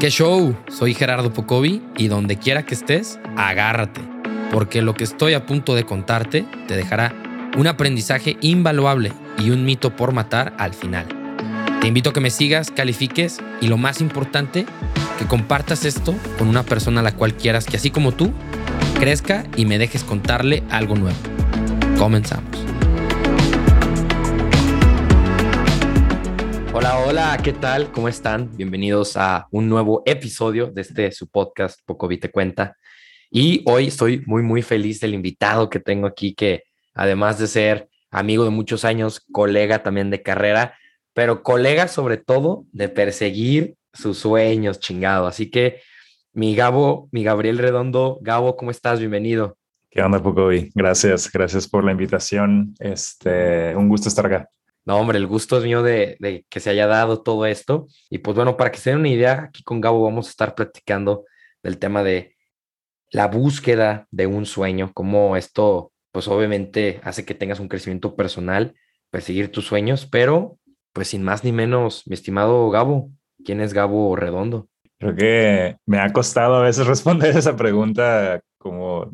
¿Qué show? Soy Gerardo Pocovi y donde quiera que estés, agárrate, porque lo que estoy a punto de contarte te dejará un aprendizaje invaluable y un mito por matar al final. Te invito a que me sigas, califiques y lo más importante, que compartas esto con una persona a la cual quieras que así como tú, crezca y me dejes contarle algo nuevo. Comenzamos. Hola, hola, ¿qué tal? ¿Cómo están? Bienvenidos a un nuevo episodio de este su podcast Poco Te Cuenta. Y hoy estoy muy, muy feliz del invitado que tengo aquí, que además de ser amigo de muchos años, colega también de carrera, pero colega sobre todo de perseguir sus sueños, chingado. Así que mi Gabo, mi Gabriel Redondo, Gabo, ¿cómo estás? Bienvenido. ¿Qué onda, Pocovi? Gracias, gracias por la invitación. Este, un gusto estar acá. No, hombre, el gusto es mío de, que se haya dado todo esto. Y pues bueno, para que se den una idea, aquí con Gabo vamos a estar platicando del tema de la búsqueda de un sueño, cómo esto, pues obviamente hace que tengas un crecimiento personal, perseguir tus sueños, pero pues sin más ni menos, mi estimado Gabo, ¿quién es Gabo Redondo? Creo que me ha costado a veces responder esa pregunta como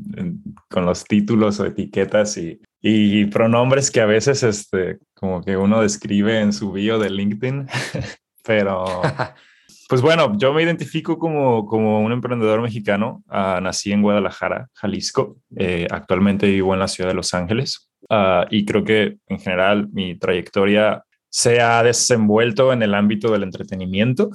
con los títulos o etiquetas y, y, pronombres que a veces este, como que uno describe en su bio de LinkedIn, pero pues bueno, yo me identifico como, como un emprendedor mexicano, uh, nací en Guadalajara, Jalisco, eh, actualmente vivo en la ciudad de Los Ángeles uh, y creo que en general mi trayectoria se ha desenvuelto en el ámbito del entretenimiento.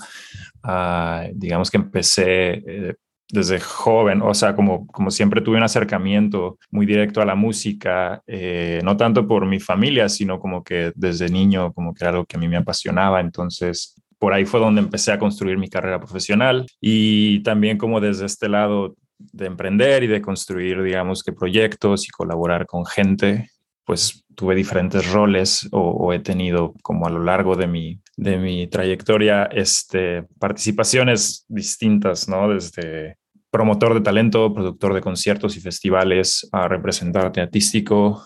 Uh, digamos que empecé eh, desde joven, o sea, como, como siempre tuve un acercamiento muy directo a la música, eh, no tanto por mi familia, sino como que desde niño, como que era algo que a mí me apasionaba, entonces por ahí fue donde empecé a construir mi carrera profesional y también como desde este lado de emprender y de construir, digamos que proyectos y colaborar con gente, pues tuve diferentes roles o, he tenido como a lo largo de mi, de mi trayectoria este, participaciones distintas, ¿no? Desde promotor de talento, productor de conciertos y festivales, a representante artístico,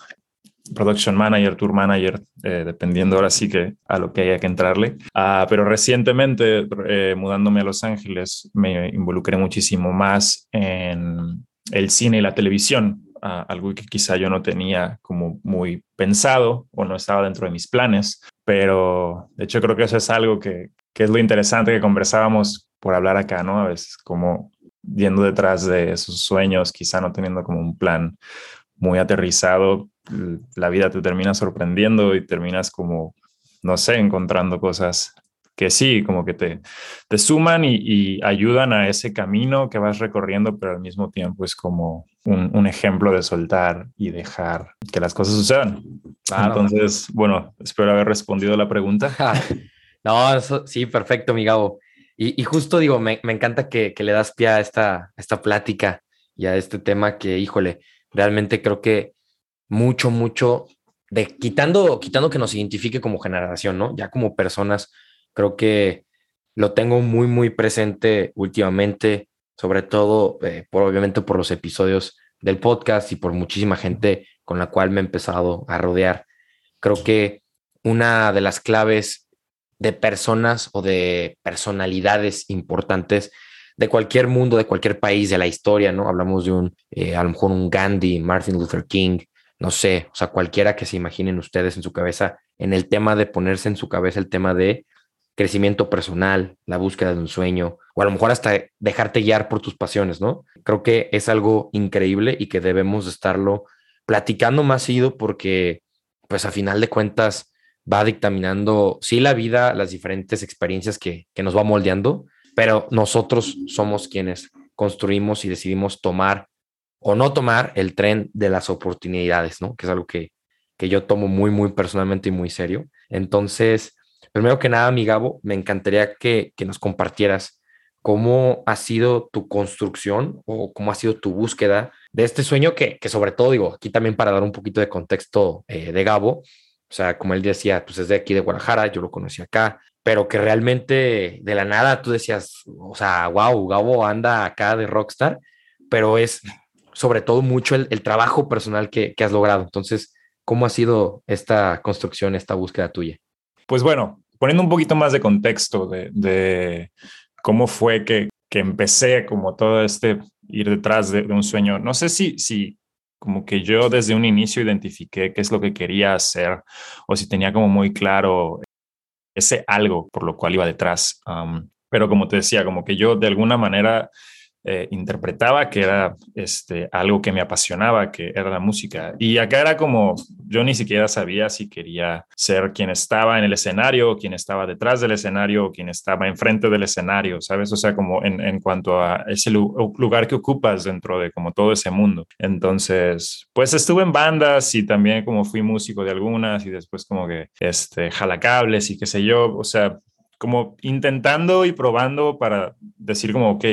production manager, tour manager, eh, dependiendo ahora sí que a lo que haya que entrarle. Ah, pero recientemente, eh, mudándome a Los Ángeles, me involucré muchísimo más en el cine y la televisión, algo que quizá yo no tenía como muy pensado o no estaba dentro de mis planes, pero de hecho creo que eso es algo que, que es lo interesante que conversábamos por hablar acá, ¿no? A veces como yendo detrás de esos sueños, quizá no teniendo como un plan muy aterrizado, la vida te termina sorprendiendo y terminas como, no sé, encontrando cosas que sí, como que te, te suman y, ayudan a ese camino que vas recorriendo, pero al mismo tiempo es como un, ejemplo de soltar y dejar que las cosas sucedan. Entonces, bueno, espero haber respondido la pregunta. no, eso, sí, perfecto, mi Gabo. Y, justo digo, me, encanta que, le das pie a esta, esta plática y a este tema que, híjole, realmente creo que mucho, mucho de quitando, quitando que nos identifique como generación, ¿no? Ya como personas, creo que lo tengo muy, muy presente últimamente, sobre todo, eh, por, obviamente, por los episodios del podcast y por muchísima gente con la cual me he empezado a rodear. Creo que una de las claves de personas o de personalidades importantes de cualquier mundo, de cualquier país, de la historia, ¿no? Hablamos de un, eh, a lo mejor un Gandhi, Martin Luther King, no sé, o sea, cualquiera que se imaginen ustedes en su cabeza, en el tema de ponerse en su cabeza el tema de crecimiento personal, la búsqueda de un sueño, o a lo mejor hasta dejarte guiar por tus pasiones, ¿no? Creo que es algo increíble y que debemos estarlo platicando más seguido porque, pues a final de cuentas, va dictaminando, sí, la vida, las diferentes experiencias que, nos va moldeando, pero nosotros somos quienes construimos y decidimos tomar o no tomar el tren de las oportunidades, ¿no? Que es algo que, que yo tomo muy, muy personalmente y muy serio. Entonces, primero que nada, mi Gabo, me encantaría que, nos compartieras cómo ha sido tu construcción o cómo ha sido tu búsqueda de este sueño que, que sobre todo, digo, aquí también para dar un poquito de contexto eh, de Gabo, o sea, como él decía, pues es de aquí de Guadalajara, yo lo conocí acá, pero que realmente de la nada tú decías, o sea, wow, Gabo anda acá de rockstar, pero es sobre todo mucho el, trabajo personal que, has logrado. Entonces, ¿cómo ha sido esta construcción, esta búsqueda tuya? Pues bueno, poniendo un poquito más de contexto de, cómo fue que, que empecé como todo este ir detrás de, un sueño. No sé si, si como que yo desde un inicio identifiqué qué es lo que quería hacer o si tenía como muy claro ese algo por lo cual iba detrás. pero como te decía, como que yo de alguna manera eh, interpretaba que era este, algo que me apasionaba, que era la música. Y acá era como, yo ni siquiera sabía si quería ser quien estaba en el escenario, quien estaba detrás del escenario, quien estaba enfrente del escenario, ¿sabes? O sea, como en, en cuanto a ese lugar que ocupas dentro de como todo ese mundo. Entonces, pues estuve en bandas y también como fui músico de algunas y después como que este, jalacables y qué sé yo, o sea, como intentando y probando para decir como, ok,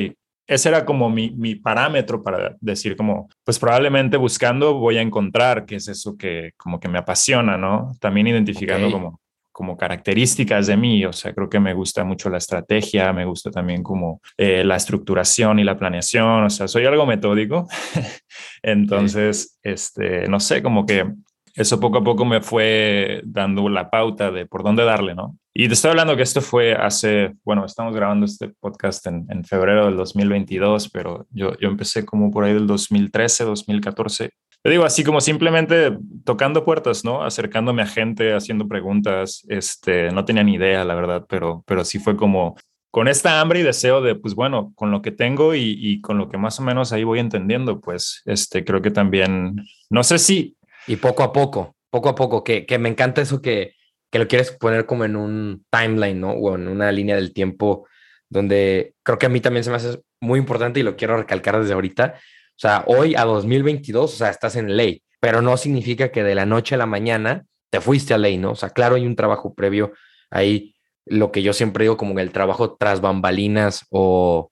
ese era como mi, mi, parámetro para decir como, pues probablemente buscando voy a encontrar qué es eso que como que me apasiona, ¿no? También identificando como, como características de mí, o sea, creo que me gusta mucho la estrategia, me gusta también como eh, la estructuración y la planeación, o sea, soy algo metódico, entonces, este, no sé, como que eso poco a poco me fue dando la pauta de por dónde darle, ¿no? Y te estoy hablando que esto fue hace, bueno, estamos grabando este podcast en, en febrero del 2022, pero yo, yo empecé como por ahí del 2013, 2014. Te digo, así como simplemente tocando puertas, ¿no? Acercándome a gente, haciendo preguntas. Este, no tenía ni idea, la verdad, pero, pero sí fue como con esta hambre y deseo de, pues bueno, con lo que tengo y, y, con lo que más o menos ahí voy entendiendo, pues este, creo que también, no sé si y poco a poco, poco a poco, que, que me encanta eso que, que lo quieres poner como en un timeline, ¿no? O en una línea del tiempo donde creo que a mí también se me hace muy importante y lo quiero recalcar desde ahorita. O sea, hoy a 2022, o sea, estás en ley, pero no significa que de la noche a la mañana te fuiste a ley, ¿no? O sea, claro, hay un trabajo previo ahí, lo que yo siempre digo como el trabajo tras bambalinas o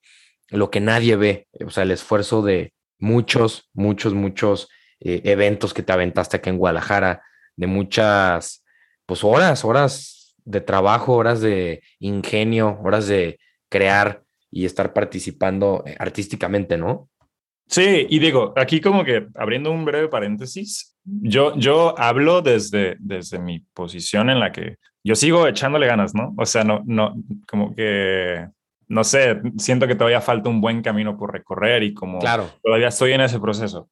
lo que nadie ve, o sea, el esfuerzo de muchos, muchos, muchos eh, eventos que te aventaste acá en Guadalajara, de muchas, pues horas, horas de trabajo, horas de ingenio, horas de crear y estar participando eh, artísticamente, ¿no? Sí, y digo, aquí como que abriendo un breve paréntesis, yo, yo hablo desde, desde mi posición en la que yo sigo echándole ganas, ¿no? O sea, no, no, como que no sé, siento que todavía falta un buen camino por recorrer y como claro. todavía estoy en ese proceso.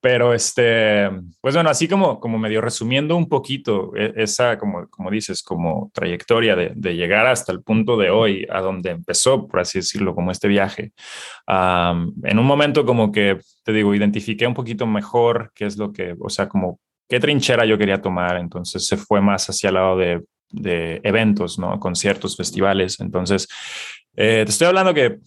Pero este, pues bueno, así como, como medio resumiendo un poquito e, esa, como, como dices, como trayectoria de, de llegar hasta el punto de hoy, a donde empezó, por así decirlo, como este viaje. en un momento como que, te digo, identifiqué un poquito mejor qué es lo que, o sea, como qué trinchera yo quería tomar. Entonces se fue más hacia el lado de de eventos, ¿no? Conciertos, festivales. Entonces, eh, te estoy hablando que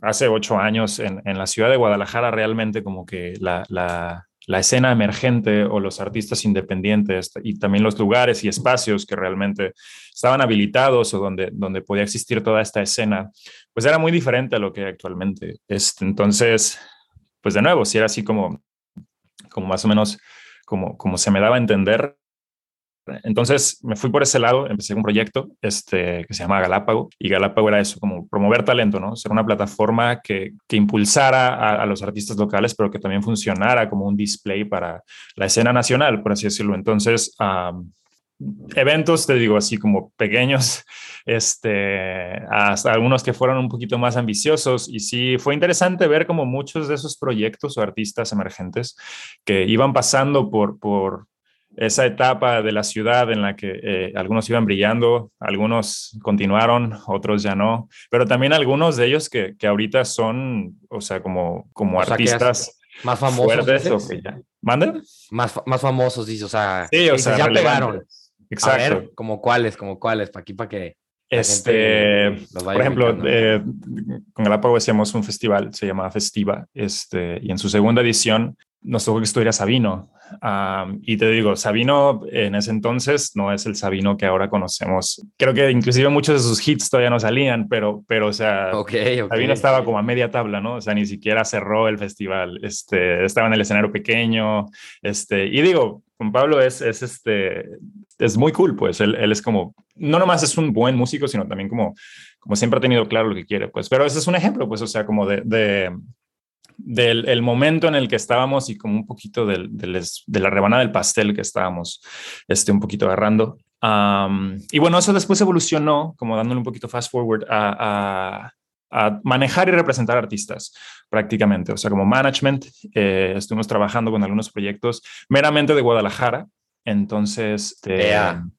hace ocho años en, en, la ciudad de Guadalajara realmente como que la, la, la, escena emergente o los artistas independientes y también los lugares y espacios que realmente estaban habilitados o donde, donde podía existir toda esta escena, pues era muy diferente a lo que actualmente es. Entonces, pues de nuevo, si era así como, como más o menos como, como se me daba a entender, entonces me fui por ese lado, empecé un proyecto este, que se llama Galápago y Galápago era eso, como promover talento, ¿no? Ser una plataforma que, que impulsara a, los artistas locales, pero que también funcionara como un display para la escena nacional, por así decirlo. Entonces, eventos, te digo, así como pequeños, este, hasta algunos que fueron un poquito más ambiciosos. Y sí, fue interesante ver como muchos de esos proyectos o artistas emergentes que iban pasando por, por, esa etapa de la ciudad en la que eh, algunos iban brillando, algunos continuaron, otros ya no, pero también algunos de ellos que, que ahorita son, o sea, como, como artistas más famosos. ¿Mande? Más, más famosos, dice, o sea, sí, o sea ya pegaron. Exacto. A ver, como cuáles, como cuáles, para aquí, para que... Este, por ejemplo, eh, con Galápagos hacíamos un festival, se llamaba Festiva, este, y en su segunda edición nos tocó que estuviera Sabino. y te digo, Sabino en ese entonces no es el Sabino que ahora conocemos. Creo que inclusive muchos de sus hits todavía no salían, pero, pero o sea, Sabino estaba como a media tabla, ¿no? O sea, ni siquiera cerró el festival. Este, estaba en el escenario pequeño. Este, y digo, con Pablo es, es, este, es muy cool, pues él, él es como, no nomás es un buen músico, sino también como, como siempre ha tenido claro lo que quiere, pues, pero ese es un ejemplo, pues, o sea, como de, de del el momento en el que estábamos y como un poquito del, de la rebanada del pastel que estábamos este, un poquito agarrando. y bueno, eso después evolucionó, como dándole un poquito fast forward a, manejar y representar artistas prácticamente, o sea, como management. Eh, estuvimos trabajando con algunos proyectos meramente de Guadalajara. Entonces,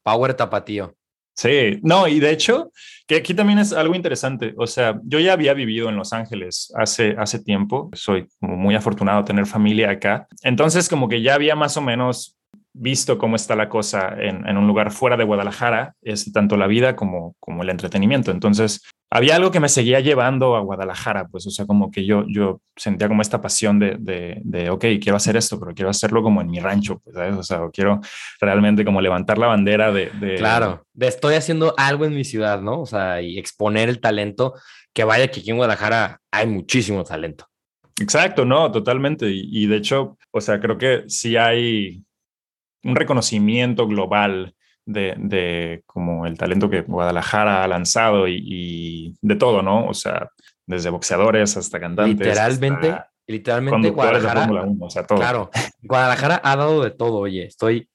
Power Tapatío. Sí, no, y de hecho, que aquí también es algo interesante. O sea, yo ya había vivido en Los Ángeles hace, hace tiempo. Soy muy afortunado de tener familia acá. Entonces, como que ya había más o menos visto cómo está la cosa en, en un lugar fuera de Guadalajara, es tanto la vida como, como el entretenimiento. Entonces, había algo que me seguía llevando a Guadalajara, pues, o sea, como que yo, yo sentía como esta pasión de, de, de, ok, quiero hacer esto, pero quiero hacerlo como en mi rancho, pues, ¿sabes? O sea, quiero realmente como levantar la bandera de, de... Claro, de estoy haciendo algo en mi ciudad, ¿no? O sea, y exponer el talento, que vaya que aquí en Guadalajara hay muchísimo talento. Exacto, no, totalmente. Y, y de hecho, o sea, creo que sí hay un reconocimiento global de, de, como el talento que Guadalajara ha lanzado y, de todo, ¿no? O sea, desde boxeadores hasta cantantes. Literalmente, literalmente Guadalajara. o sea, todo. Claro, Guadalajara ha dado de todo, oye, estoy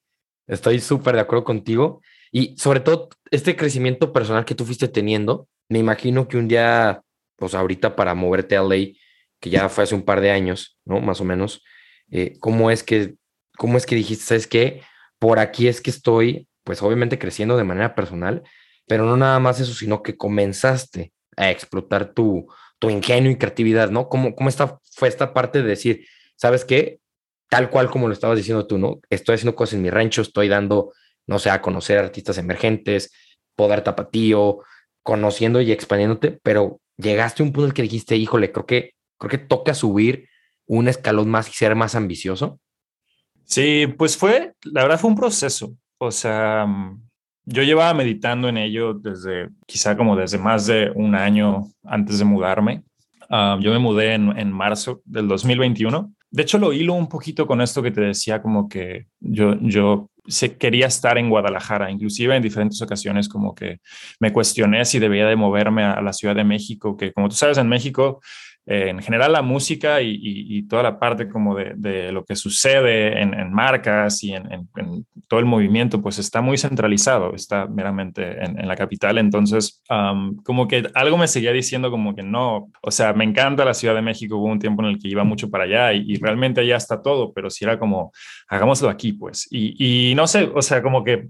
estoy súper de acuerdo contigo y sobre todo este crecimiento personal que tú fuiste teniendo, me imagino que un día, pues ahorita para moverte a LA, que ya fue hace un par de años, ¿no? Más o menos, eh, ¿cómo es que, cómo es que dijiste, sabes qué? Por aquí es que estoy pues obviamente creciendo de manera personal, pero no nada más eso, sino que comenzaste a explotar tu, tu ingenio y creatividad, ¿no? ¿Cómo, cómo fue esta parte de decir, sabes qué? Tal cual como lo estabas diciendo tú, ¿no? Estoy haciendo cosas en mi rancho, estoy dando, no sé, a conocer artistas emergentes, poder tapatío, conociendo y expandiéndote, pero llegaste a un punto en el que dijiste, híjole, creo que, creo que toca subir un escalón más y ser más ambicioso. Sí, pues fue, la verdad fue un proceso. O sea, mm, yo llevaba meditando en ello desde, quizá como desde más de un año antes de mudarme. Ah, yo me mudé en, en, marzo del 2021. De hecho, lo hilo un poquito con esto que te decía, como que yo, yo quería estar en Guadalajara, inclusive en diferentes ocasiones como que me cuestioné si debía de moverme a la Ciudad de México, que como tú sabes, en México eh, en general la música y, toda la parte como de, lo que sucede en, marcas y en, todo el movimiento, pues está muy centralizado, está meramente en, la capital. Entonces, como que algo me seguía diciendo como que no, o sea, me encanta la Ciudad de México, hubo un tiempo en el que iba mucho para allá y, realmente allá está todo, pero si era como, hagámoslo aquí, pues. Y, y no sé, o sea, como que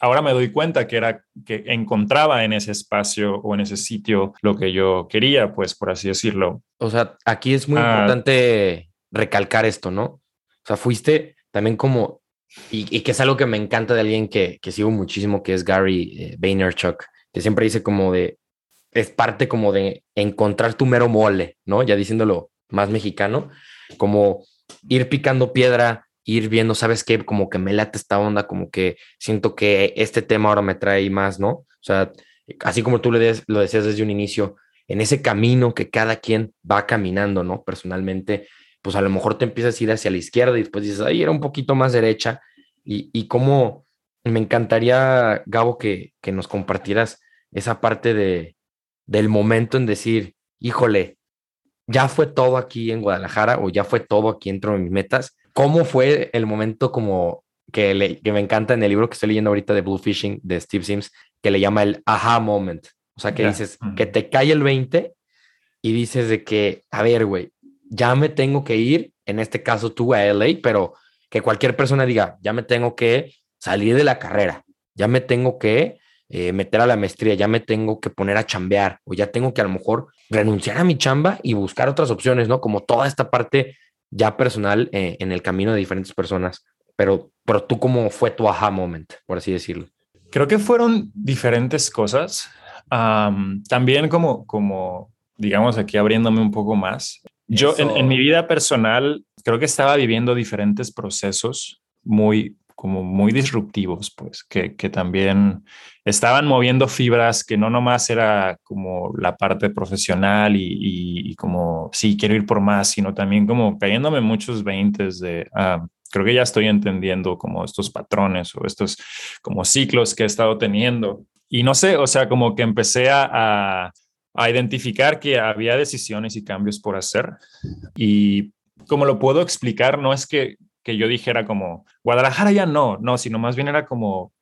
ahora me doy cuenta que era que encontraba en ese espacio o en ese sitio lo que yo quería, pues por así decirlo. O sea, aquí es muy ah. importante recalcar esto, ¿no? O sea, fuiste también como, y, que es algo que me encanta de alguien que, que sigo muchísimo, que es Gary eh, Vaynerchuk, que siempre dice como de, es parte como de encontrar tu mero mole, ¿no? Ya diciéndolo más mexicano, como ir picando piedra, ir viendo, ¿sabes qué? Como que me late esta onda, como que siento que este tema ahora me trae más, ¿no? O sea, así como tú lo decías desde un inicio, en ese camino que cada quien va caminando, ¿no? Personalmente, pues a lo mejor te empiezas a ir hacia la izquierda y después dices, ahí era un poquito más derecha. Y, y cómo me encantaría, Gabo, que, que nos compartieras esa parte de, del momento en decir, híjole, ya fue todo aquí en Guadalajara o ya fue todo aquí dentro de mis metas ¿Cómo fue el momento como que, que me encanta en el libro que estoy leyendo ahorita de Blue Fishing de Steve Sims, que le llama el aha moment? O sea, que dices, que te cae el 20 y dices de que, a ver, güey, ya me tengo que ir, en este caso tú a LA, pero que cualquier persona diga, ya me tengo que salir de la carrera, ya me tengo que eh, meter a la maestría, ya me tengo que poner a chambear o ya tengo que a lo mejor renunciar a mi chamba y buscar otras opciones, ¿no? Como toda esta parte ya personal eh, en el camino de diferentes personas, pero, pero tú cómo fue tu aha moment, por así decirlo. Creo que fueron diferentes cosas. también como, como, digamos, aquí abriéndome un poco más. Yo en, en, mi vida personal creo que estaba viviendo diferentes procesos muy, como muy disruptivos, pues, que, que, también estaban moviendo fibras que no nomás era como la parte profesional y, y, como, sí, quiero ir por más, sino también como cayéndome muchos veintes de, ah, creo que ya estoy entendiendo como estos patrones o estos como ciclos que he estado teniendo. Y no sé, o sea, como que empecé a, a identificar que había decisiones y cambios por hacer. Y como lo puedo explicar, no es que que yo dijera como, Guadalajara ya no, no, sino más bien era como,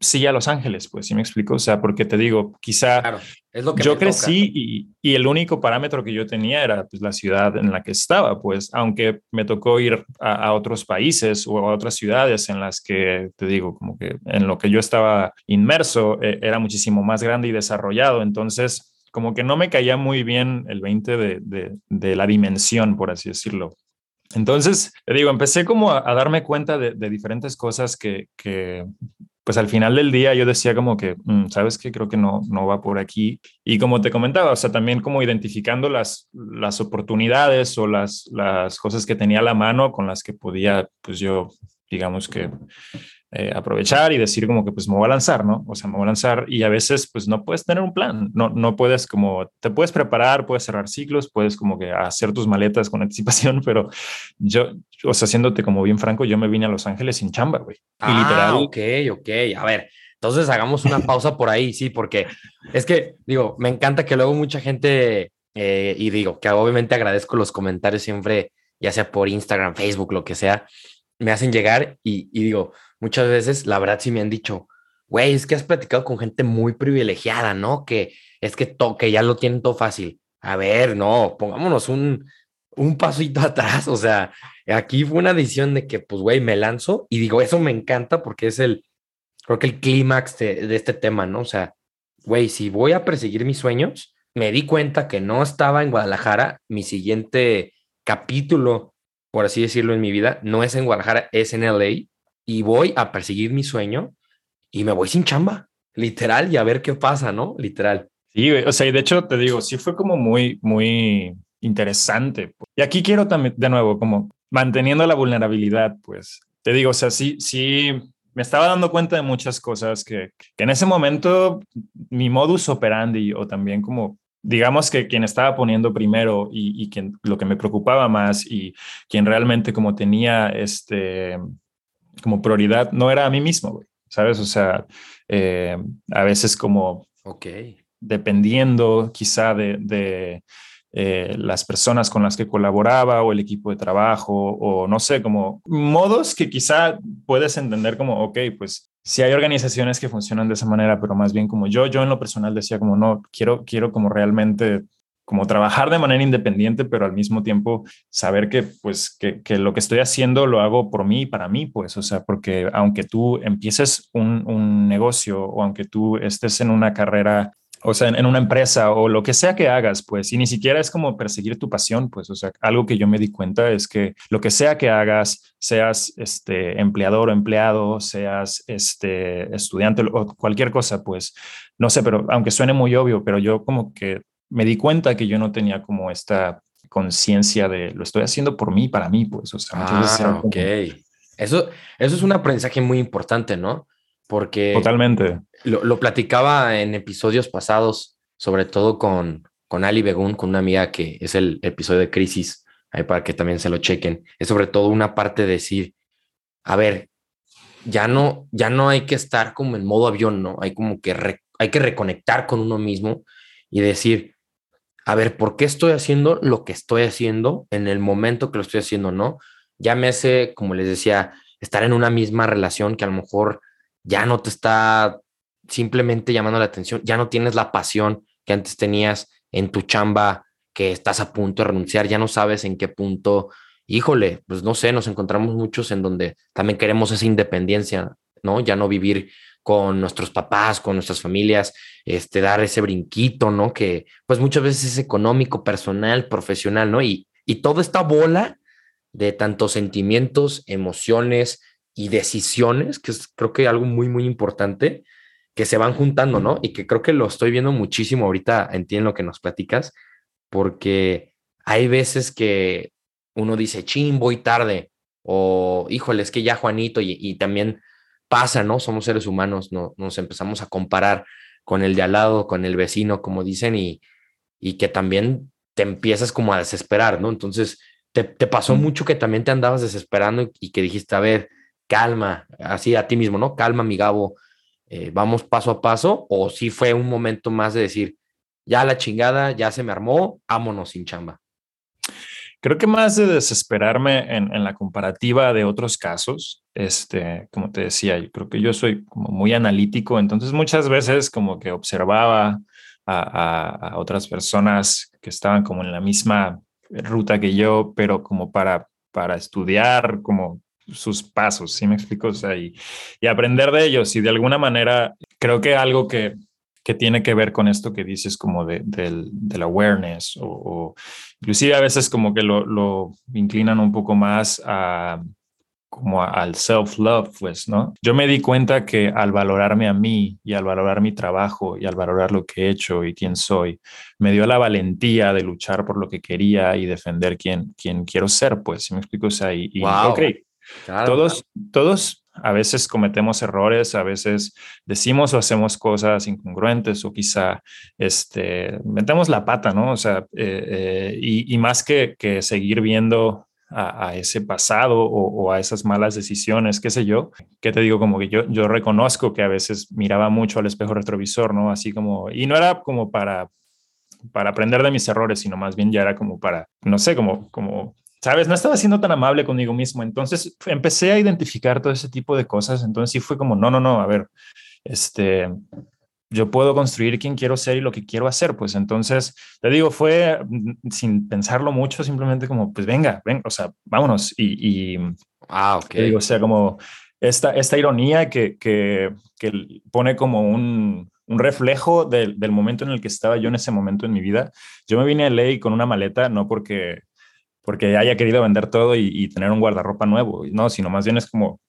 sí a Los Ángeles, pues sí me explico, o sea, porque te digo, quizá es lo que yo crecí y, y, el único parámetro que yo tenía era pues, la ciudad en la que estaba, pues aunque me tocó ir a, otros países o a otras ciudades en las que, te digo, como que en lo que yo estaba inmerso eh, era muchísimo más grande y desarrollado, entonces como que no me caía muy bien el 20 de, de, de la dimensión, por así decirlo. Entonces, te digo, empecé como a, darme cuenta de, diferentes cosas que, que, pues al final del día yo decía como que, mm, sabes que creo que no, no va por aquí. Y como te comentaba, o sea, también como identificando las, las oportunidades o las, las cosas que tenía a la mano con las que podía, pues yo, digamos que eh, aprovechar y decir como que pues me voy a lanzar, ¿no? O sea, me voy a lanzar y a veces pues no puedes tener un plan, no, no puedes como, te puedes preparar, puedes cerrar ciclos, puedes como que hacer tus maletas con anticipación, pero yo, o sea, haciéndote como bien franco, yo me vine a Los Ángeles sin chamba, güey. Ah, literal. ok, ok. A ver, entonces hagamos una pausa por ahí, sí, porque es que, digo, me encanta que luego mucha gente, eh, y digo, que obviamente agradezco los comentarios siempre, ya sea por Instagram, Facebook, lo que sea, me hacen llegar y, y digo, muchas veces, la verdad sí me han dicho, güey, es que has platicado con gente muy privilegiada, ¿no? Que es que, que ya lo tienen todo fácil. A ver, no, pongámonos un, un pasito atrás, o sea, aquí fue una decisión de que, pues, güey, me lanzo y digo, eso me encanta porque es el, creo que el clímax de, de, este tema, ¿no? O sea, güey, si voy a perseguir mis sueños, me di cuenta que no estaba en Guadalajara, mi siguiente capítulo, por así decirlo, en mi vida, no es en Guadalajara, es en LA, y voy a perseguir mi sueño y me voy sin chamba, literal, y a ver qué pasa, ¿no? Literal. Sí, o sea, y de hecho te digo, sí fue como muy, muy interesante. Y aquí quiero también, de nuevo, como manteniendo la vulnerabilidad, pues, te digo, o sea, sí, sí, me estaba dando cuenta de muchas cosas que, que en ese momento mi modus operandi o también como digamos que quien estaba poniendo primero y, y quien lo que me preocupaba más y quien realmente como tenía este como prioridad no era a mí mismo, güey, ¿sabes? O sea, eh, a veces como ok dependiendo quizá de, de eh, las personas con las que colaboraba o el equipo de trabajo o no sé, como modos que quizá puedes entender como, ok, pues si hay organizaciones que funcionan de esa manera, pero más bien como yo, yo en lo personal decía como, no, quiero, quiero como realmente como trabajar de manera independiente, pero al mismo tiempo saber que, pues, que, que, lo que estoy haciendo lo hago por mí y para mí, pues, o sea, porque aunque tú empieces un, un negocio o aunque tú estés en una carrera, o sea, en, una empresa o lo que sea que hagas, pues, y ni siquiera es como perseguir tu pasión, pues, o sea, algo que yo me di cuenta es que lo que sea que hagas, seas este empleador o empleado, seas este estudiante o cualquier cosa, pues, no sé, pero aunque suene muy obvio, pero yo como que me di cuenta que yo no tenía como esta conciencia de lo estoy haciendo por mí, para mí, pues, o sea, ah, ok. Eso, eso es un aprendizaje muy importante, ¿no? Porque... Totalmente. Lo, lo platicaba en episodios pasados, sobre todo con, con Ali Begun, con una amiga que es el episodio de Crisis, ahí para que también se lo chequen. Es sobre todo una parte de decir, a ver, ya no, ya no hay que estar como en modo avión, ¿no? Hay como que hay que reconectar con uno mismo y decir, a ver, ¿por qué estoy haciendo lo que estoy haciendo en el momento que lo estoy haciendo, no? Llámese, como les decía, estar en una misma relación que a lo mejor ya no te está simplemente llamando la atención, ya no tienes la pasión que antes tenías en tu chamba, que estás a punto de renunciar, ya no sabes en qué punto, híjole, pues no sé, nos encontramos muchos en donde también queremos esa independencia, ¿no? Ya no vivir con nuestros papás, con nuestras familias, este, dar ese brinquito, ¿no? Que pues muchas veces es económico, personal, profesional, ¿no? Y, y toda esta bola de tantos sentimientos, emociones y decisiones, que es creo que algo muy, muy importante, que se van juntando, ¿no? Y que creo que lo estoy viendo muchísimo ahorita, entiendo lo que nos platicas, porque hay veces que uno dice, chin, voy tarde, o híjole, es que ya Juanito, y también pasa, ¿no? Somos seres humanos, no, nos empezamos a comparar con el de al lado, con el vecino, como dicen, y, y que también te empiezas como a desesperar, ¿no? Entonces, te, te pasó mucho que también te andabas desesperando y, que dijiste, a ver, calma, así a ti mismo, ¿no? Calma, mi Gabo, eh, vamos paso a paso, o si sí fue un momento más de decir, ya la chingada, ya se me armó, vámonos sin chamba. Creo que más de desesperarme en, en la comparativa de otros casos, este, como te decía, yo creo que yo soy como muy analítico, entonces muchas veces como que observaba a, a, otras personas que estaban como en la misma ruta que yo, pero como para, para estudiar como sus pasos, ¿sí me explico? O sea, y, y aprender de ellos y de alguna manera creo que algo que, que tiene que ver con esto que dices como de, del, del awareness o, o, inclusive a veces como que lo, lo inclinan un poco más a como al self-love, pues, ¿no? Yo me di cuenta que al valorarme a mí y al valorar mi trabajo y al valorar lo que he hecho y quién soy, me dio la valentía de luchar por lo que quería y defender quién, quién quiero ser, pues, si me explico? O sea, y, wow. todos, todos a veces cometemos errores, a veces decimos o hacemos cosas incongruentes o quizá este, metemos la pata, ¿no? O sea, eh, eh, y, más que, que seguir viendo a, ese pasado o, a esas malas decisiones, qué sé yo, que te digo, como que yo, yo reconozco que a veces miraba mucho al espejo retrovisor, ¿no? Así como, y no era como para, para aprender de mis errores, sino más bien ya era como para, no sé, como, como ¿sabes? No estaba siendo tan amable conmigo mismo. Entonces empecé a identificar todo ese tipo de cosas. Entonces sí fue como, no, no, no, a ver, este, yo puedo construir quién quiero ser y lo que quiero hacer. Pues entonces, te digo, fue mm, sin pensarlo mucho, simplemente como, pues venga, ven, o sea, vámonos. Y, y ah, ok. Digo, o sea, como esta, esta ironía que, que, que pone como un, un reflejo del, del momento en el que estaba yo en ese momento en mi vida. Yo me vine a LA con una maleta, no porque porque haya querido vender todo y, y, tener un guardarropa nuevo, no, sino más bien es como,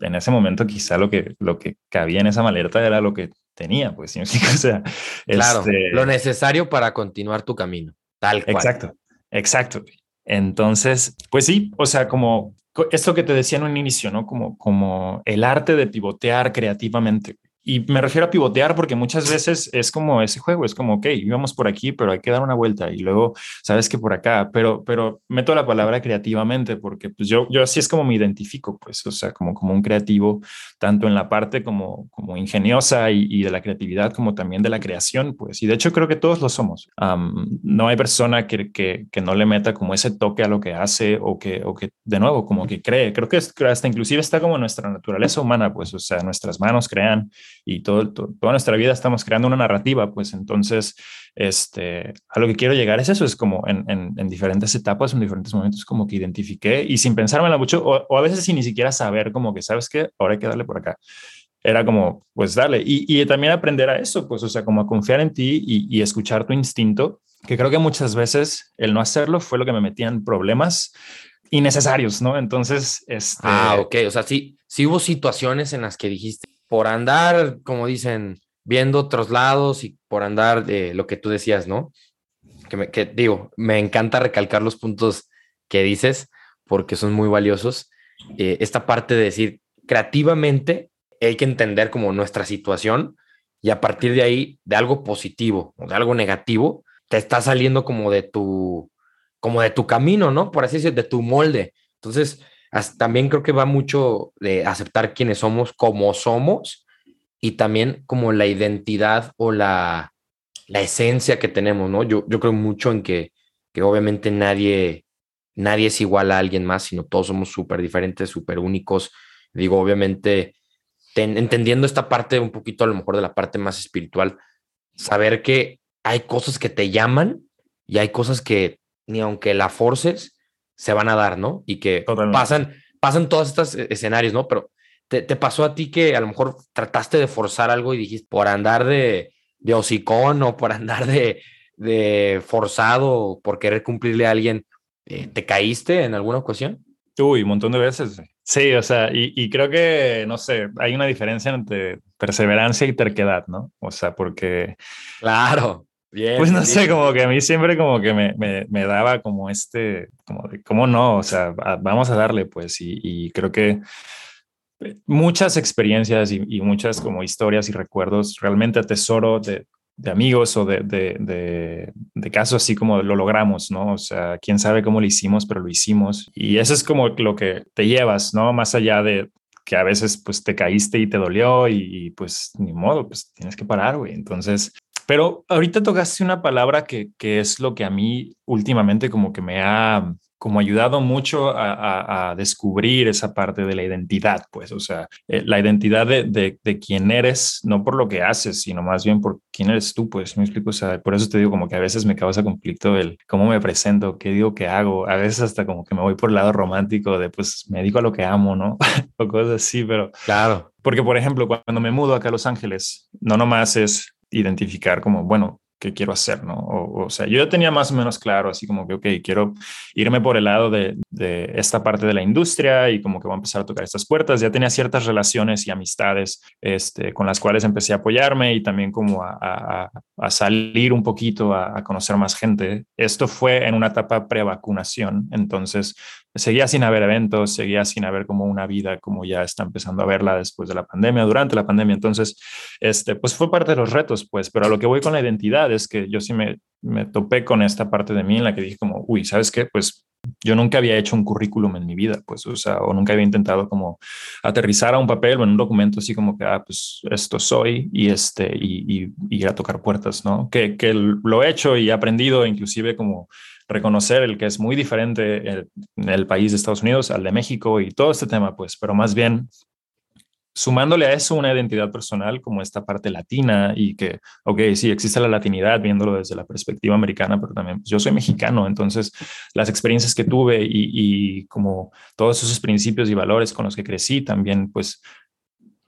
en ese momento quizá lo que, lo que cabía en esa maleta era lo que tenía, pues, ¿sí? o sea, claro, este... lo necesario para continuar tu camino, tal cual. Exacto, exacto. Entonces, pues sí, o sea, como esto que te decía en un inicio, ¿no? Como, como el arte de pivotear creativamente. Y me refiero a pivotear porque muchas veces es como ese juego, es como, ok, íbamos por aquí, pero hay que dar una vuelta y luego sabes que por acá, pero, pero meto la palabra creativamente porque pues yo, yo así es como me identifico, pues, o sea, como, como un creativo, tanto en la parte como, como ingeniosa y, y de la creatividad como también de la creación, pues, y de hecho creo que todos lo somos. Um, no hay persona que, que, que, no le meta como ese toque a lo que hace o que, o que de nuevo, como que cree, creo que hasta inclusive está como nuestra naturaleza humana, pues, o sea, nuestras manos crean y todo, toda nuestra vida estamos creando una narrativa, pues entonces, este, a lo que quiero llegar es eso, es como en, en, en diferentes etapas, en diferentes momentos, como que identifiqué y sin pensármela mucho, o, o, a veces sin ni siquiera saber, como que, ¿sabes qué? Ahora hay que darle por acá. Era como, pues dale. Y, y también aprender a eso, pues, o sea, como a confiar en ti y, y escuchar tu instinto, que creo que muchas veces el no hacerlo fue lo que me metía en problemas innecesarios, ¿no? Entonces, este... Ah, ok, o sea, sí, sí hubo situaciones en las que dijiste, por andar, como dicen, viendo otros lados y por andar de lo que tú decías, ¿no? Que, me, digo, me encanta recalcar los puntos que dices porque son muy valiosos. Eh, esta parte de decir, creativamente hay que entender como nuestra situación y a partir de ahí, de algo positivo o de algo negativo, te está saliendo como de tu, como de tu camino, ¿no? Por así decirlo, de tu molde. Entonces, también creo que va mucho de aceptar quiénes somos como somos y también como la identidad o la, la esencia que tenemos, ¿no? Yo, yo creo mucho en que, que obviamente nadie, nadie es igual a alguien más, sino todos somos súper diferentes, súper únicos. Digo, obviamente, ten, entendiendo esta parte un poquito a lo mejor de la parte más espiritual, saber que hay cosas que te llaman y hay cosas que ni aunque la forces, se van a dar, ¿no? Y que Totalmente. pasan, pasan todos estos escenarios, ¿no? Pero te, te, pasó a ti que a lo mejor trataste de forzar algo y dijiste, por andar de, de hocicón o por andar de, de forzado, por querer cumplirle a alguien, eh, ¿te caíste en alguna ocasión? Uy, un montón de veces. Sí, o sea, y, y, creo que, no sé, hay una diferencia entre perseverancia y terquedad, ¿no? O sea, porque... Claro. Bien, pues no bien. sé, como que a mí siempre como que me, me, me, daba como este, como de, ¿cómo no? O sea, a, vamos a darle pues y, y, creo que muchas experiencias y, y, muchas como historias y recuerdos realmente atesoro de, de amigos o de, de, de, de, casos así como lo logramos, ¿no? O sea, quién sabe cómo lo hicimos, pero lo hicimos. Y eso es como lo que te llevas, ¿no? Más allá de que a veces pues te caíste y te dolió y, y pues ni modo, pues tienes que parar, güey. Entonces, pero ahorita tocaste una palabra que, que, es lo que a mí últimamente como que me ha como ayudado mucho a, descubrir esa parte de la identidad, pues, o sea, eh, la identidad de, de, quién eres, no por lo que haces, sino más bien por quién eres tú, pues, me explico, o sea, por eso te digo como que a veces me causa conflicto el cómo me presento, qué digo que hago, a veces hasta como que me voy por el lado romántico de, pues, me dedico a lo que amo, ¿no? o cosas así, pero... Claro. Porque, por ejemplo, cuando me mudo acá a Los Ángeles, no nomás es identificar como, bueno, qué quiero hacer, ¿no? O, sea, yo ya tenía más o menos claro, así como que, ok, quiero irme por el lado de, de, esta parte de la industria y como que voy a empezar a tocar estas puertas. Ya tenía ciertas relaciones y amistades este, con las cuales empecé a apoyarme y también como a, a, a salir un poquito, a, a, conocer más gente. Esto fue en una etapa pre-vacunación, entonces seguía sin haber eventos, seguía sin haber como una vida como ya está empezando a verla después de la pandemia, durante la pandemia. Entonces, este, pues fue parte de los retos, pues, pero a lo que voy con la identidad es que yo sí me, me topé con esta parte de mí en la que dije como, uy, ¿sabes qué? Pues yo nunca había hecho un currículum en mi vida, pues, o sea, nunca había intentado como aterrizar a un papel o en un documento así como que, ah, pues esto soy y este, y, ir a tocar puertas, ¿no? Que, que lo he hecho y he aprendido inclusive como reconocer el que es muy diferente en el país de Estados Unidos al de México y todo este tema, pues, pero más bien sumándole a eso una identidad personal como esta parte latina y que, ok, sí, existe la latinidad viéndolo desde la perspectiva americana, pero también pues, yo soy mexicano, entonces las experiencias que tuve y, como todos esos principios y valores con los que crecí también, pues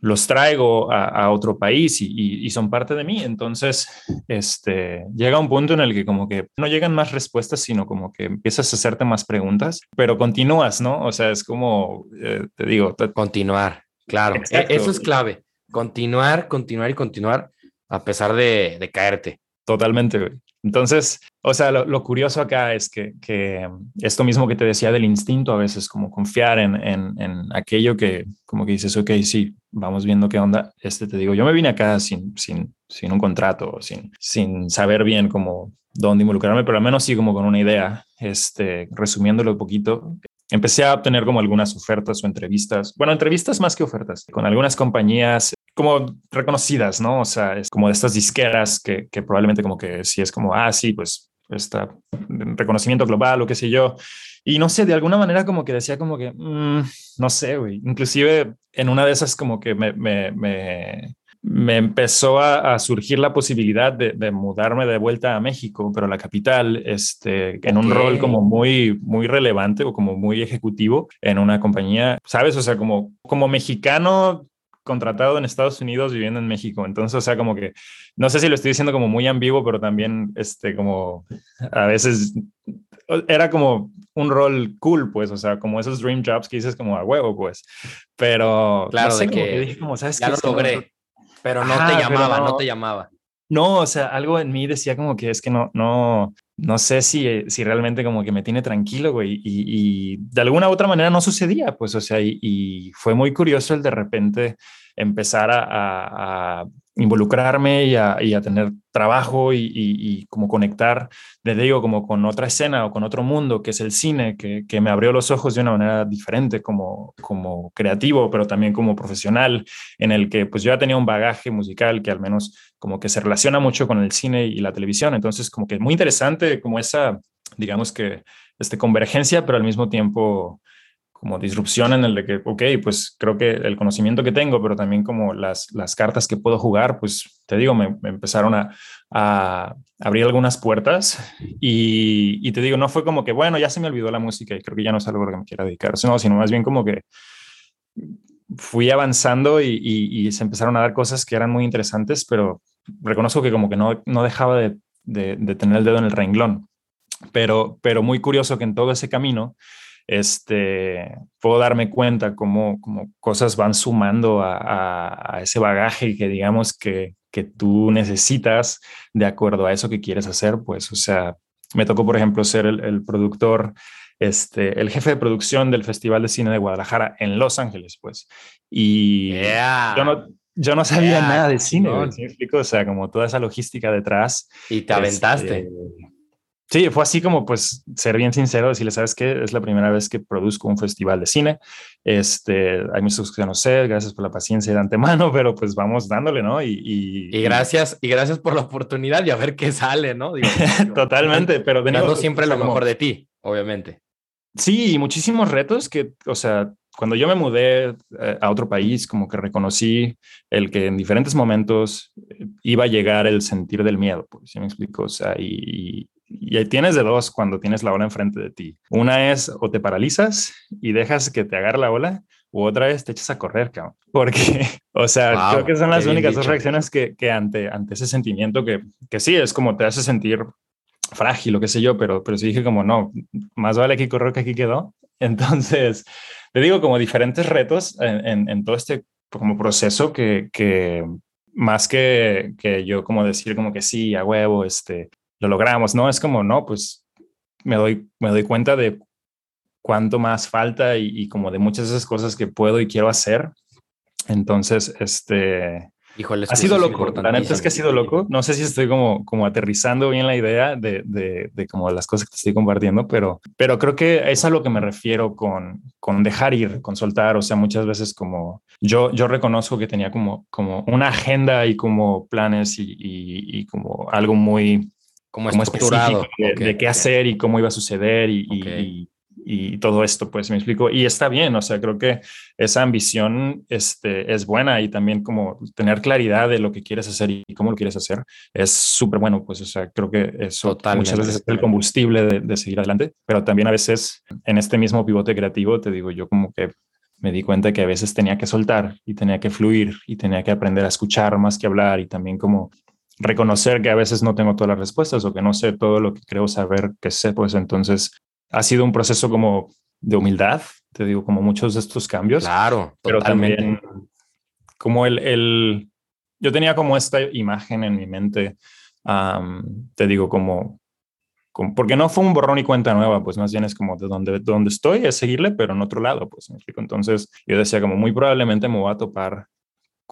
los traigo a, otro país y, son parte de mí. Entonces, este, llega un punto en el que como que no llegan más respuestas, sino como que empiezas a hacerte más preguntas, pero continúas, ¿no? O sea, es como, eh, te digo... Continuar, claro. E, eso es clave. Continuar, continuar y continuar a pesar de, de caerte. Totalmente, güey. Entonces, o sea, lo, curioso acá es que, esto mismo que te decía del instinto a veces, como confiar en, aquello que como que dices, ok, sí, vamos viendo qué onda. Este te digo, yo me vine acá sin, sin, sin un contrato, sin, sin saber bien cómo, dónde involucrarme, pero al menos sí como con una idea, este, resumiéndolo un poquito. Empecé a obtener como algunas ofertas o entrevistas, bueno, entrevistas más que ofertas, con algunas compañías como reconocidas, ¿no? O sea, es como de estas disqueras que, que probablemente como que sí es como, ah, sí, pues está reconocimiento global o qué sé yo. Y no sé, de alguna manera como que decía como que, mm, no sé, güey. Inclusive en una de esas como que me, me, me, me empezó a, a, surgir la posibilidad de, de, mudarme de vuelta a México, pero a la capital, este, en un rol como muy, muy relevante o como muy ejecutivo en una compañía, ¿sabes? O sea, como, como mexicano contratado en Estados Unidos viviendo en México. Entonces, o sea, como que, no sé si lo estoy diciendo como muy ambiguo, pero también, este, como a veces era como un rol cool, pues, o sea, como esos dream jobs que dices como a huevo, pues. Pero, claro, de que, dije como, ¿sabes ya lo logré, pero no te llamaba, no, te llamaba. No, o sea, algo en mí decía como que es que no, no, no sé si, si realmente como que me tiene tranquilo, güey, y, de alguna u otra manera no sucedía, pues, o sea, y, fue muy curioso el de repente empezar a, involucrarme y a, tener trabajo y, como conectar, le digo, como con otra escena o con otro mundo, que es el cine, que, me abrió los ojos de una manera diferente como, como creativo, pero también como profesional, en el que pues yo ya tenía un bagaje musical que al menos como que se relaciona mucho con el cine y la televisión, entonces como que es muy interesante como esa, digamos que, este, convergencia, pero al mismo tiempo como disrupción en el de que, ok, pues creo que el conocimiento que tengo, pero también como las, las cartas que puedo jugar, pues te digo, me, empezaron a, a, abrir algunas puertas y, y, te digo, no fue como que, bueno, ya se me olvidó la música y creo que ya no es algo a lo que me quiera dedicar, no, sino más bien como que fui avanzando y, y, se empezaron a dar cosas que eran muy interesantes, pero reconozco que como que no, no dejaba de, de, de tener el dedo en el renglón. Pero, pero muy curioso que en todo ese camino este, puedo darme cuenta cómo, cosas van sumando a, ese bagaje que digamos que, que tú necesitas de acuerdo a eso que quieres hacer, pues, o sea, me tocó, por ejemplo, ser el, productor, este, el jefe de producción del Festival de Cine de Guadalajara en Los Ángeles, pues. Y yo, no, yo no sabía nada de cine, ¿me explico? O sea, como toda esa logística detrás. Y te aventaste. Este, Sí, fue así como, pues, ser bien sincero, decirle, ¿sabes qué? Es la primera vez que produzco un festival de cine. Este, hay muchos que no sé, gracias por la paciencia de antemano, pero pues vamos dándole, ¿no? Y, y, gracias, y gracias por la oportunidad y a ver qué sale, ¿no? Totalmente, pero dando siempre lo mejor de ti, obviamente. Sí, muchísimos retos que, o sea, cuando yo me mudé eh, a otro país, como que reconocí el que en diferentes momentos eh, iba a llegar el sentir del miedo, pues, ¿sí me explico? O sea, y, y tienes de dos cuando tienes la ola enfrente de ti. Una es o te paralizas y dejas que te agarre la ola, u otra vez te echas a correr, cabrón. Porque, o sea, creo que son las únicas dos reacciones que, que, ante, ante ese sentimiento que, que sí, es como te hace sentir frágil o qué sé yo, pero, pero sí dije como, no, más vale aquí correr que aquí quedó. Entonces, te digo como diferentes retos en, en, todo este como proceso que, que más que, que yo como decir como que sí, a huevo, este, lo logramos, ¿no? Es como, no, pues me doy, me doy cuenta de cuánto más falta y, y como de muchas de esas cosas que puedo y quiero hacer. Entonces, este, Híjole, ha sido loco. La neta es que ha sido loco. No sé si estoy como, como aterrizando bien la idea de, de, de, como las cosas que te estoy compartiendo, pero, pero creo que es a lo que me refiero con, con dejar ir, con soltar. O sea, muchas veces como yo, yo reconozco que tenía como, como una agenda y como planes y, y, y como algo muy como, como estructurado de, okay, de, qué hacer y cómo iba a suceder y, okay y todo esto, pues me explico. Y está bien, o sea, creo que esa ambición este, es buena y también como tener claridad de lo que quieres hacer y cómo lo quieres hacer es súper bueno, pues, o sea, creo que eso Totalmente. muchas veces es el combustible de, de, seguir adelante, pero también a veces en este mismo pivote creativo, te digo, yo como que me di cuenta que a veces tenía que soltar y tenía que fluir y tenía que aprender a escuchar más que hablar y también como reconocer que a veces no tengo todas las respuestas o que no sé todo lo que creo saber que sé, pues entonces ha sido un proceso como de humildad, te digo, como muchos de estos cambios. Claro, pero también como el, el, yo tenía como esta imagen en mi mente, um, te digo, como, como, porque no fue un borrón y cuenta nueva, pues más bien es como de donde, donde estoy, es seguirle, pero en otro lado, pues me explico. Entonces yo decía como muy probablemente me voy a topar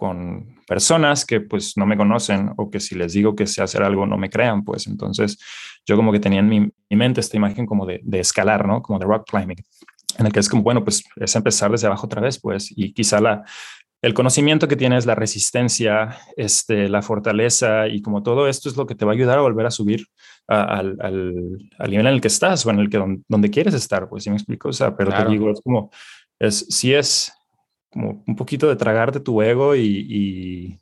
con personas que pues no me conocen o que si les digo que sé hacer algo no me crean, pues entonces yo como que tenía en mi, mi mente esta imagen como de, de, escalar, ¿no? Como de rock climbing, en el que es como, bueno, pues es empezar desde abajo otra vez, pues, y quizá la, el conocimiento que tienes, la resistencia, este, la fortaleza y como todo esto es lo que te va a ayudar a volver a subir a, al, al, al, nivel en el que estás o en el que donde, donde quieres estar, pues, ¿sí me explico? O sea, pero claro. te digo, es como, es, si es como un poquito de tragarte tu ego y, y,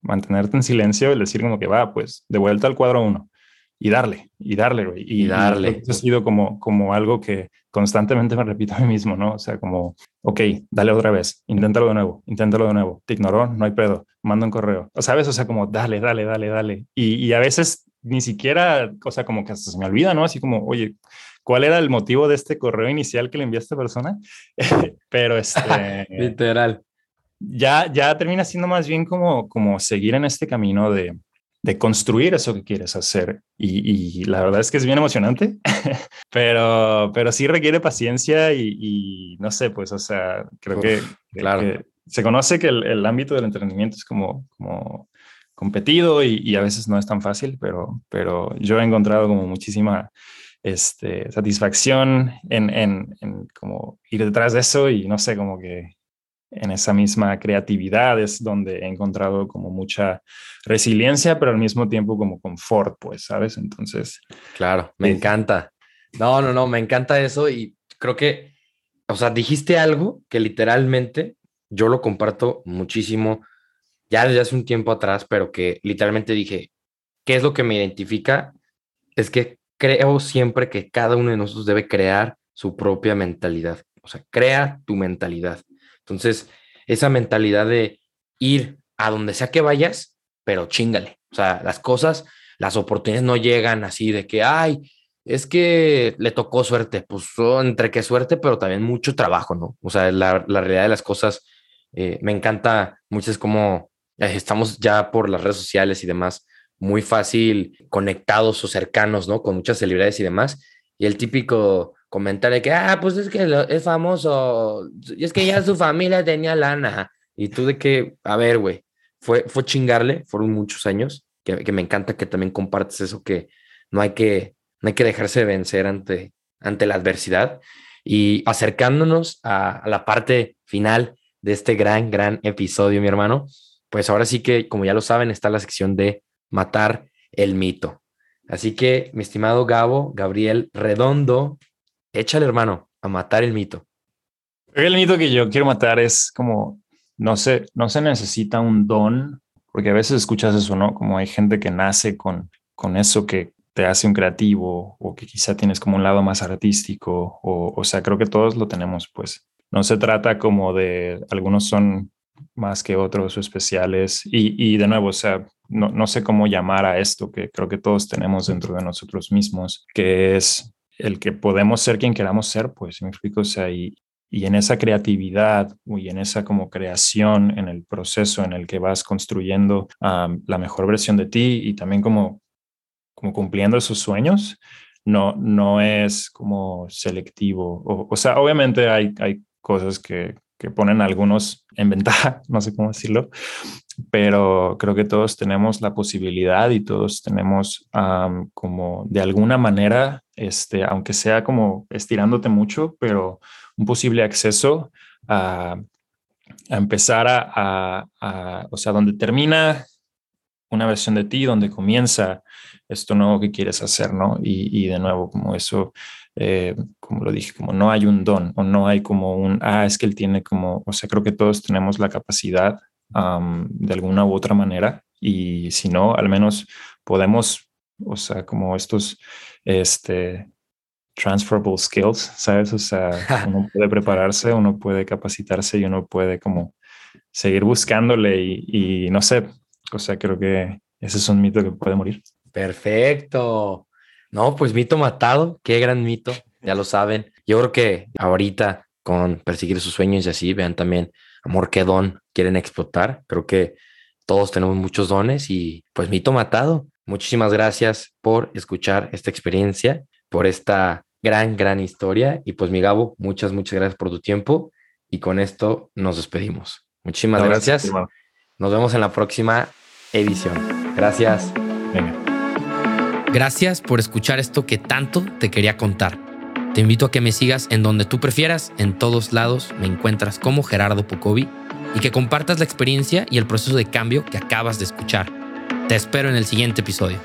mantenerte en silencio y decir como que va, pues de vuelta al cuadro uno y darle, y darle, güey. Y, y, darle. Y ha sido como, como algo que constantemente me repito a mí mismo, ¿no? O sea, como, ok, dale otra vez, inténtalo de nuevo, inténtalo de nuevo, te ignoró, no hay pedo, manda un correo. O sabes, o sea, como dale, dale, dale, dale. Y, y a veces ni siquiera, o sea, como que hasta se me olvida, ¿no? Así como, oye, cuál era el motivo de este correo inicial que le envió a esta persona, pero este... Literal. Ya, ya termina siendo más bien como, como seguir en este camino de, de construir eso que quieres hacer. Y, y, la verdad es que es bien emocionante, pero, pero sí requiere paciencia y, y, no sé, pues, o sea, creo Uf, que, claro. que, se conoce que el, el, ámbito del entretenimiento es como, como competido y, y, a veces no es tan fácil, pero, pero yo he encontrado como muchísima este, satisfacción en, en, en, como ir detrás de eso y no sé, como que en esa misma creatividad es donde he encontrado como mucha resiliencia, pero al mismo tiempo como confort, pues, ¿sabes? Entonces. Claro, me eh, encanta. No, no, no, me encanta eso y creo que, o sea, dijiste algo que literalmente yo lo comparto muchísimo ya desde hace un tiempo atrás, pero que literalmente dije, ¿qué es lo que me identifica? Es que creo siempre que cada uno de nosotros debe crear su propia mentalidad. O sea, crea tu mentalidad. Entonces, esa mentalidad de ir a donde sea que vayas, pero chingale. O sea, las cosas, las oportunidades no llegan así de que, ay, es que le tocó suerte. Pues entre que suerte, pero también mucho trabajo, ¿no? O sea, la, la realidad de las cosas, eh, me encanta mucho es como estamos ya por las redes sociales y demás muy fácil conectados o cercanos, ¿no? Con muchas celebridades y demás. Y el típico comentario de que, ah, pues es que es famoso, y es que ya su familia tenía lana. Y tú de que, a ver, güey, fue, fue chingarle, fueron muchos años, que, que, me encanta que también compartes eso, que no hay que, no hay que dejarse vencer ante, ante la adversidad. Y acercándonos a, a la parte final de este gran, gran episodio, mi hermano, pues ahora sí que, como ya lo saben, está la sección de matar el mito. Así que, mi estimado Gabo, Gabriel Redondo, échale, hermano. a matar el mito. El mito que yo quiero matar es como, no se, no se necesita un don, porque a veces escuchas eso, ¿no? Como hay gente que nace con, con eso que te hace un creativo o que quizá tienes como un lado más artístico, o, o sea, creo que todos lo tenemos, pues. No se trata como de, algunos son más que otros especiales, y, y de nuevo, o sea, no, no sé cómo llamar a esto que creo que todos tenemos dentro de nosotros mismos, que es el que podemos ser quien queramos ser, pues me explico, o sea, y, y en esa creatividad y en esa como creación, en el proceso en el que vas construyendo la mejor versión de ti y también como, como cumpliendo esos sueños, no, no es como selectivo. O, o sea, obviamente hay, hay cosas que, que ponen algunos en ventaja, no sé cómo decirlo, pero creo que todos tenemos la posibilidad y todos tenemos como de alguna manera, este, aunque sea como estirándote mucho, pero un posible acceso a, empezar a, o sea, donde termina una versión de ti, donde comienza esto nuevo que quieres hacer, ¿no? Y, de nuevo, como eso, eh, como lo dije, como no hay un don o no hay como un, ah, es que él tiene como, o sea, creo que todos tenemos la capacidad de alguna u otra manera y si no, al menos podemos, o sea, como estos, este, transferable skills, ¿sabes? O sea, uno puede prepararse, uno puede capacitarse y uno puede como seguir buscándole y, y, no sé, o sea, creo que ese es un mito que puede morir. Perfecto. No, pues mito matado, qué gran mito, ya lo saben. Yo creo que ahorita con perseguir sus sueños y así, vean también amor qué don quieren explotar. Creo que todos tenemos muchos dones y pues mito matado. Muchísimas gracias por escuchar esta experiencia, por esta gran, gran historia. Y pues mi Gabo, muchas, muchas gracias por tu tiempo. Y con esto nos despedimos. Muchísimas gracias. Nos vemos en la próxima edición. Gracias. Gracias por escuchar esto que tanto te quería contar. Te invito a que me sigas en donde tú prefieras, en todos lados me encuentras como Gerardo Pocovi y que compartas la experiencia y el proceso de cambio que acabas de escuchar. Te espero en el siguiente episodio.